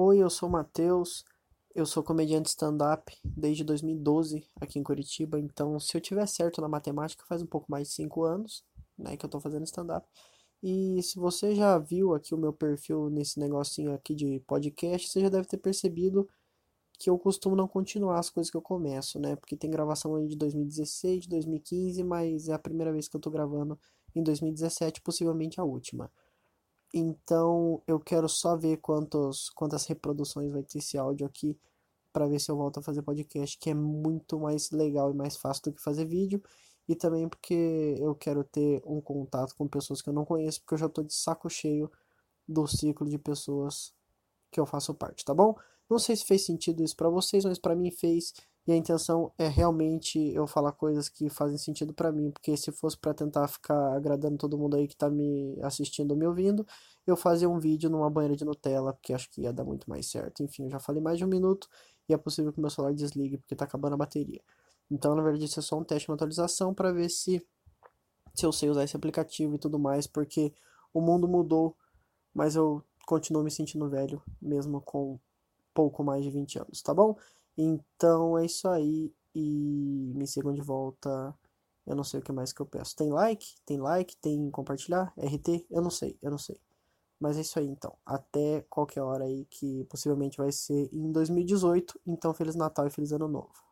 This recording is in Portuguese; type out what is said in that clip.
Oi, eu sou o Matheus, eu sou comediante stand-up desde 2012 aqui em Curitiba, então se eu tiver certo na matemática faz um pouco mais de 5 anos, né, que eu tô fazendo stand-up. E se você já viu aqui o meu perfil nesse negocinho aqui de podcast, você já deve ter percebido que eu costumo não continuar as coisas que eu começo, né? Porque tem gravação aí de 2016, de 2015, mas é a primeira vez que eu tô gravando em 2017, possivelmente a última. Então eu quero só ver quantos, quantas reproduções vai ter esse áudio aqui para ver se eu volto a fazer podcast, que é muito mais legal e mais fácil do que fazer vídeo. E também porque eu quero ter um contato com pessoas que eu não conheço, porque eu já tô de saco cheio do ciclo de pessoas que eu faço parte, tá bom? Não sei se fez sentido isso para vocês, mas para mim fez. E a intenção é realmente eu falar coisas que fazem sentido para mim, porque se fosse para tentar ficar agradando todo mundo aí que tá me assistindo ou me ouvindo, eu fazia um vídeo numa banheira de Nutella, porque acho que ia dar muito mais certo. Enfim, eu já falei mais de um minuto e é possível que meu celular desligue porque tá acabando a bateria. Então, na verdade, isso é só um teste, uma atualização para ver se se eu sei usar esse aplicativo e tudo mais, porque o mundo mudou, mas eu continuo me sentindo velho, mesmo com pouco mais de 20 anos, tá bom? Então é isso aí e me sigam de volta. Eu não sei o que mais que eu peço. Tem like? Tem like? Tem compartilhar? RT? Eu não sei, eu não sei. Mas é isso aí então. Até qualquer hora aí que possivelmente vai ser em 2018. Então Feliz Natal e Feliz Ano Novo.